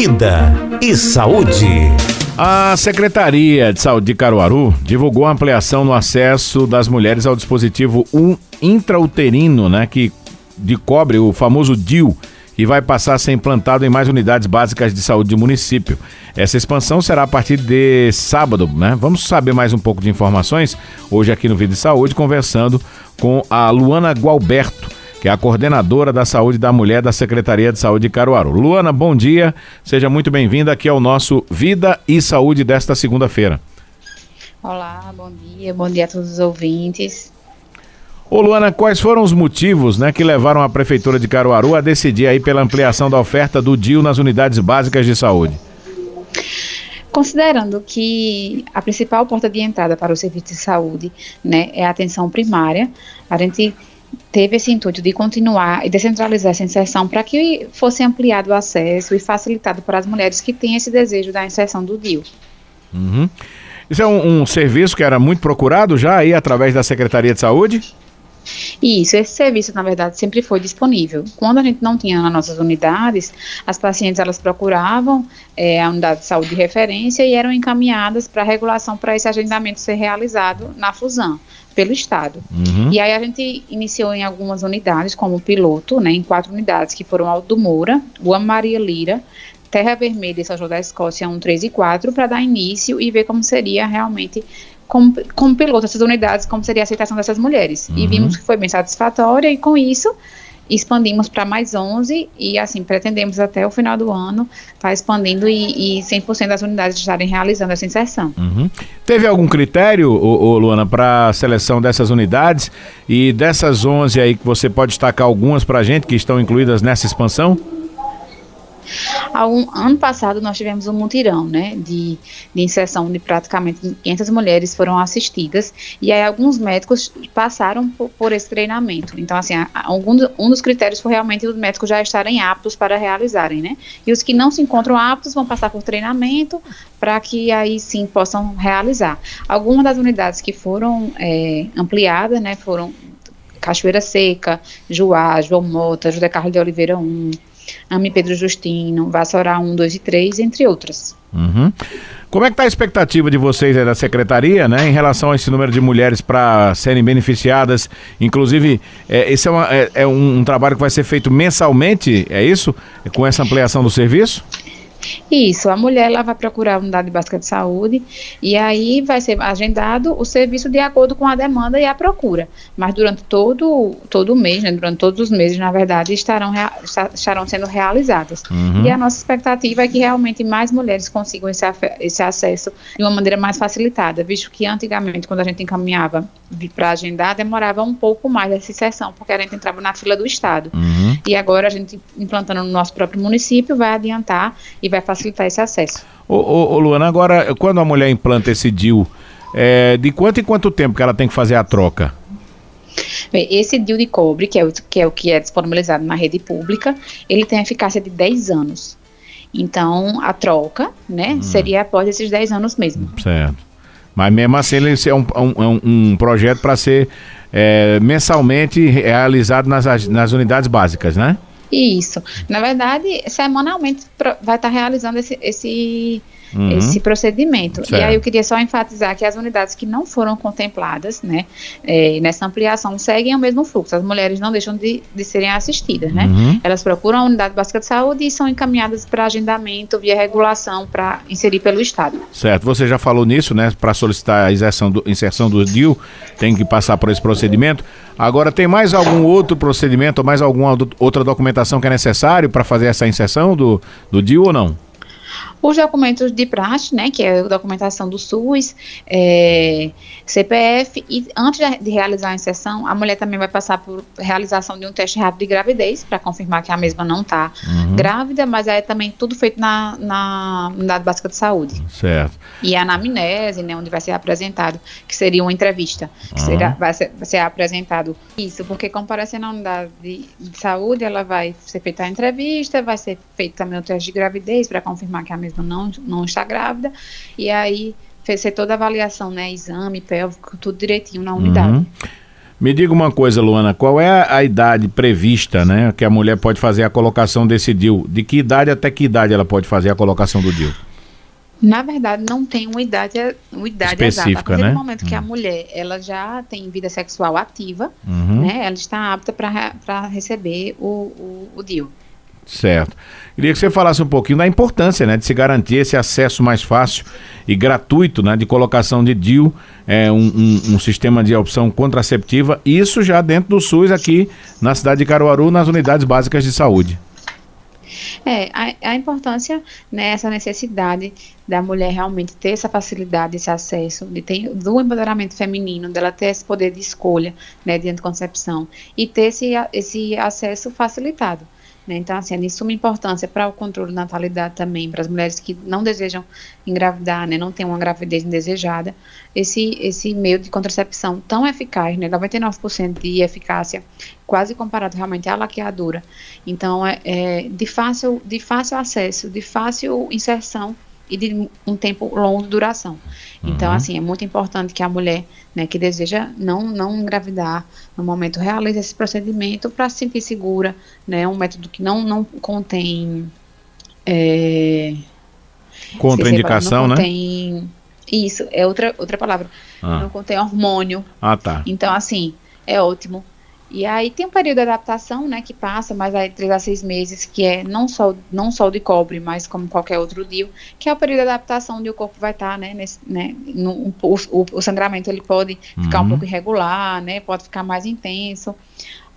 Vida e Saúde. A Secretaria de Saúde de Caruaru divulgou a ampliação no acesso das mulheres ao dispositivo um intrauterino, né, que de cobre, o famoso DIU, e vai passar a ser implantado em mais unidades básicas de saúde do município. Essa expansão será a partir de sábado, né? Vamos saber mais um pouco de informações hoje aqui no Vida e Saúde, conversando com a Luana Gualberto, que é a coordenadora da saúde da mulher da Secretaria de Saúde de Caruaru. Luana, bom dia, seja muito bem-vinda aqui ao nosso Vida e Saúde desta segunda-feira. Olá, bom dia, bom dia a todos os ouvintes. Ô Luana, quais foram os motivos né, que levaram a Prefeitura de Caruaru a decidir aí pela ampliação da oferta do DIU nas unidades básicas de saúde? Considerando que a principal porta de entrada para o serviço de saúde né, é a atenção primária, a gente teve esse intuito de continuar e descentralizar essa inserção para que fosse ampliado o acesso e facilitado para as mulheres que têm esse desejo da inserção do DIU. Uhum. Isso é um, um serviço que era muito procurado já aí através da Secretaria de Saúde? Isso, esse serviço, na verdade, sempre foi disponível. Quando a gente não tinha nas nossas unidades, as pacientes elas procuravam é, a unidade de saúde de referência e eram encaminhadas para regulação para esse agendamento ser realizado na fusão pelo Estado. Uhum. E aí a gente iniciou em algumas unidades, como piloto, né, em quatro unidades, que foram Alto Moura, Guam Maria Lira, Terra Vermelha e São João da Escócia 1, 3 e 4, para dar início e ver como seria realmente como, como piloto essas unidades, como seria a aceitação dessas mulheres. Uhum. E vimos que foi bem satisfatória, e com isso expandimos para mais 11 e assim pretendemos até o final do ano estar tá expandindo e, e 100% das unidades estarem realizando essa inserção. Uhum. Teve algum critério, ô, ô, Luana, para a seleção dessas unidades e dessas 11 aí que você pode destacar algumas para a gente que estão incluídas nessa expansão? Um, ano passado nós tivemos um mutirão, né, de, de inserção de praticamente 500 mulheres foram assistidas e aí alguns médicos passaram por, por esse treinamento. Então, assim, algum, um dos critérios foi realmente os médicos já estarem aptos para realizarem, né, e os que não se encontram aptos vão passar por treinamento para que aí sim possam realizar. Algumas das unidades que foram é, ampliadas, né, foram Cachoeira Seca, Juá, João Mota, José Carlos de Oliveira 1, Ame Pedro Justino, Vassoura 1, 2 e 3, entre outras. Uhum. Como é que está a expectativa de vocês da secretaria, né, em relação a esse número de mulheres para serem beneficiadas? Inclusive, é, esse é, uma, é, é um, um, trabalho que vai ser feito mensalmente, é isso? Com essa ampliação do serviço? Isso, a mulher ela vai procurar a unidade básica de saúde e aí vai ser agendado o serviço de acordo com a demanda e a procura. Mas durante todo, todo o mês, né, durante todos os meses, na verdade, estarão, estarão sendo realizadas. Uhum. E a nossa expectativa é que realmente mais mulheres consigam esse, esse acesso de uma maneira mais facilitada, visto que antigamente, quando a gente encaminhava para agendar, demorava um pouco mais essa sessão, porque a gente entrava na fila do Estado. Uhum. E agora a gente, implantando no nosso próprio município, vai adiantar e vai facilitar esse acesso. Ô, ô, ô Luana, agora, quando a mulher implanta esse DIU, é, de quanto em quanto tempo que ela tem que fazer a troca? Esse DIU de cobre, que é, o, que é o que é disponibilizado na rede pública, ele tem eficácia de 10 anos. Então, a troca, né, hum. seria após esses 10 anos mesmo. Certo. Mas mesmo assim, ele é um, um, um projeto para ser é, mensalmente realizado nas, nas unidades básicas, né? Isso. Na verdade, semanalmente vai estar realizando esse, esse uhum. esse procedimento. Certo. E aí eu queria só enfatizar que as unidades que não foram contempladas, né, é, nessa ampliação seguem o mesmo fluxo. As mulheres não deixam de, de serem assistidas, né? Uhum. Elas procuram a unidade básica de saúde e são encaminhadas para agendamento via regulação para inserir pelo Estado. Certo. Você já falou nisso, né? Para solicitar a inserção do, inserção do DIU, tem que passar por esse procedimento. Agora, tem mais algum outro procedimento ou mais alguma outra documentação que é necessário para fazer essa inserção do, do DIU ou não? Os documentos de praxe, né, que é a documentação do SUS, é, CPF, e antes de realizar a inserção, a mulher também vai passar por realização de um teste rápido de gravidez, para confirmar que a mesma não está uhum. grávida, mas é também tudo feito na, na unidade básica de saúde. Certo. E a anamnese, né, onde vai ser apresentado, que seria uma entrevista, que uhum. será, vai, ser, vai ser apresentado isso, porque comparecendo na unidade de, de saúde, ela vai ser feita a entrevista, vai ser feito também o teste de gravidez, para confirmar que a mesma não, não está grávida, e aí fez toda a avaliação, né, exame pélvico, tudo direitinho na unidade. Uhum. Me diga uma coisa, Luana, qual é a idade prevista, né, que a mulher pode fazer a colocação desse DIU? De que idade até que idade ela pode fazer a colocação do DIU? Na verdade, não tem uma idade, uma idade Específica, exata. A partir né? do momento que Hum. a mulher ela já tem vida sexual ativa, Uhum. né, ela está apta para receber o, o, o DIU. Certo. Queria que você falasse um pouquinho da importância, né, de se garantir esse acesso mais fácil e gratuito, né, de colocação de DIU, é, um, um- um sistema de opção contraceptiva, isso já dentro do SUS aqui na cidade de Caruaru, nas unidades básicas de saúde. É, a, a importância, né, essa necessidade da mulher realmente ter essa facilidade, esse acesso, de ter, do empoderamento feminino, dela ter esse poder de escolha, né, de anticoncepção, e ter esse, esse acesso facilitado. Né? Então, assim, é de suma importância para o controle da natalidade também, para as mulheres que não desejam engravidar, né, não têm uma gravidez indesejada, esse, esse meio de contracepção tão eficaz, né, 99% de eficácia, quase comparado realmente à laqueadura. Então, é, é de, fácil, de fácil acesso, de fácil inserção e de um tempo longo de duração. Então, Uhum. assim, é muito importante que a mulher né, que deseja não, não engravidar no momento realize esse procedimento para se sentir segura, né, um método que não, não contém é, Contraindicação, não né? contém, Isso, é outra, outra palavra. Ah. Não contém hormônio. Ah, tá. Então, assim, é ótimo. E aí tem um período de adaptação, né, que passa mais aí três a seis meses, que é não só, não só de cobre, mas como qualquer outro DIU, que é o período de adaptação onde o corpo vai estar, né, nesse, né, no, o, o, o sangramento ele pode ficar Uhum. um pouco irregular, né, pode ficar mais intenso,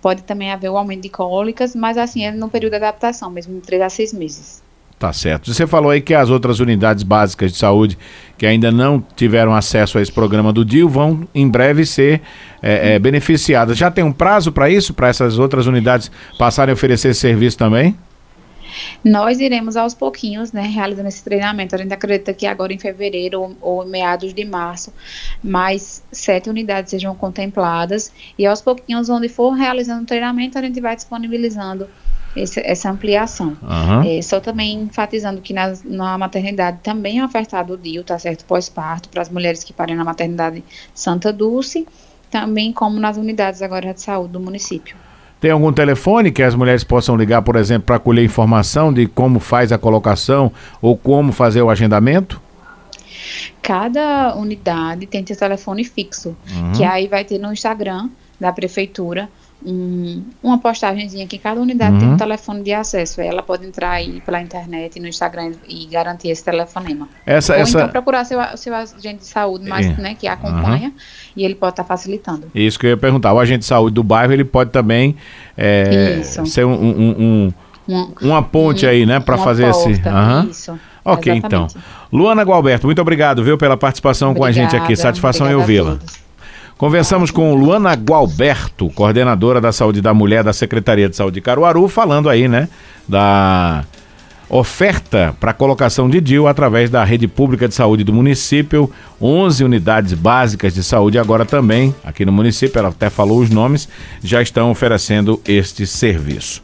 pode também haver o aumento de cólicas, mas assim, é no período de adaptação mesmo, de três a seis meses. Tá certo. Você falou aí que as outras unidades básicas de saúde que ainda não tiveram acesso a esse programa do DIL vão em breve ser é, é, beneficiadas. Já tem um prazo para isso, para essas outras unidades passarem a oferecer esse serviço também? Nós iremos aos pouquinhos, né, realizando esse treinamento. A gente acredita que agora em fevereiro ou, ou meados de março, mais sete unidades sejam contempladas e aos pouquinhos, onde for realizando o treinamento, a gente vai disponibilizando esse, essa ampliação. Aham. É, só também enfatizando que nas- na maternidade também é ofertado o DIU, tá certo? Pós-parto, para as mulheres que parem na maternidade Santa Dulce, também como nas unidades agora de saúde do município. Tem algum telefone que as mulheres possam ligar, por exemplo, para colher informação de como faz a colocação ou como fazer o agendamento? Cada unidade tem seu telefone fixo, Uhum. que aí vai ter no Instagram da prefeitura um- uma postagenzinha que cada unidade tem Uhum. um telefone de acesso. Ela pode entrar aí pela internet no Instagram e garantir esse telefonema. Essa, Ou essa... então procurar seu, seu agente de saúde mais, É. né, que acompanha e ele pode estar facilitando. Isso que eu ia perguntar. O agente de saúde do bairro ele pode também é, ser um, um- um- Um- uma ponte aí, né, para fazer esse. porta, Aham. Isso. Ok, então. exatamente. Luana Gualberto, muito obrigado, viu, pela participação com a gente aqui. Obrigada, Satisfação em obrigada ouvi-la. Conversamos com Luana Gualberto, coordenadora da Saúde da Mulher da Secretaria de Saúde de Caruaru, falando aí, né, da oferta para colocação de DIU através da rede pública de saúde do município, 11 unidades básicas de saúde agora também aqui no município, ela até falou os nomes, já estão oferecendo este serviço.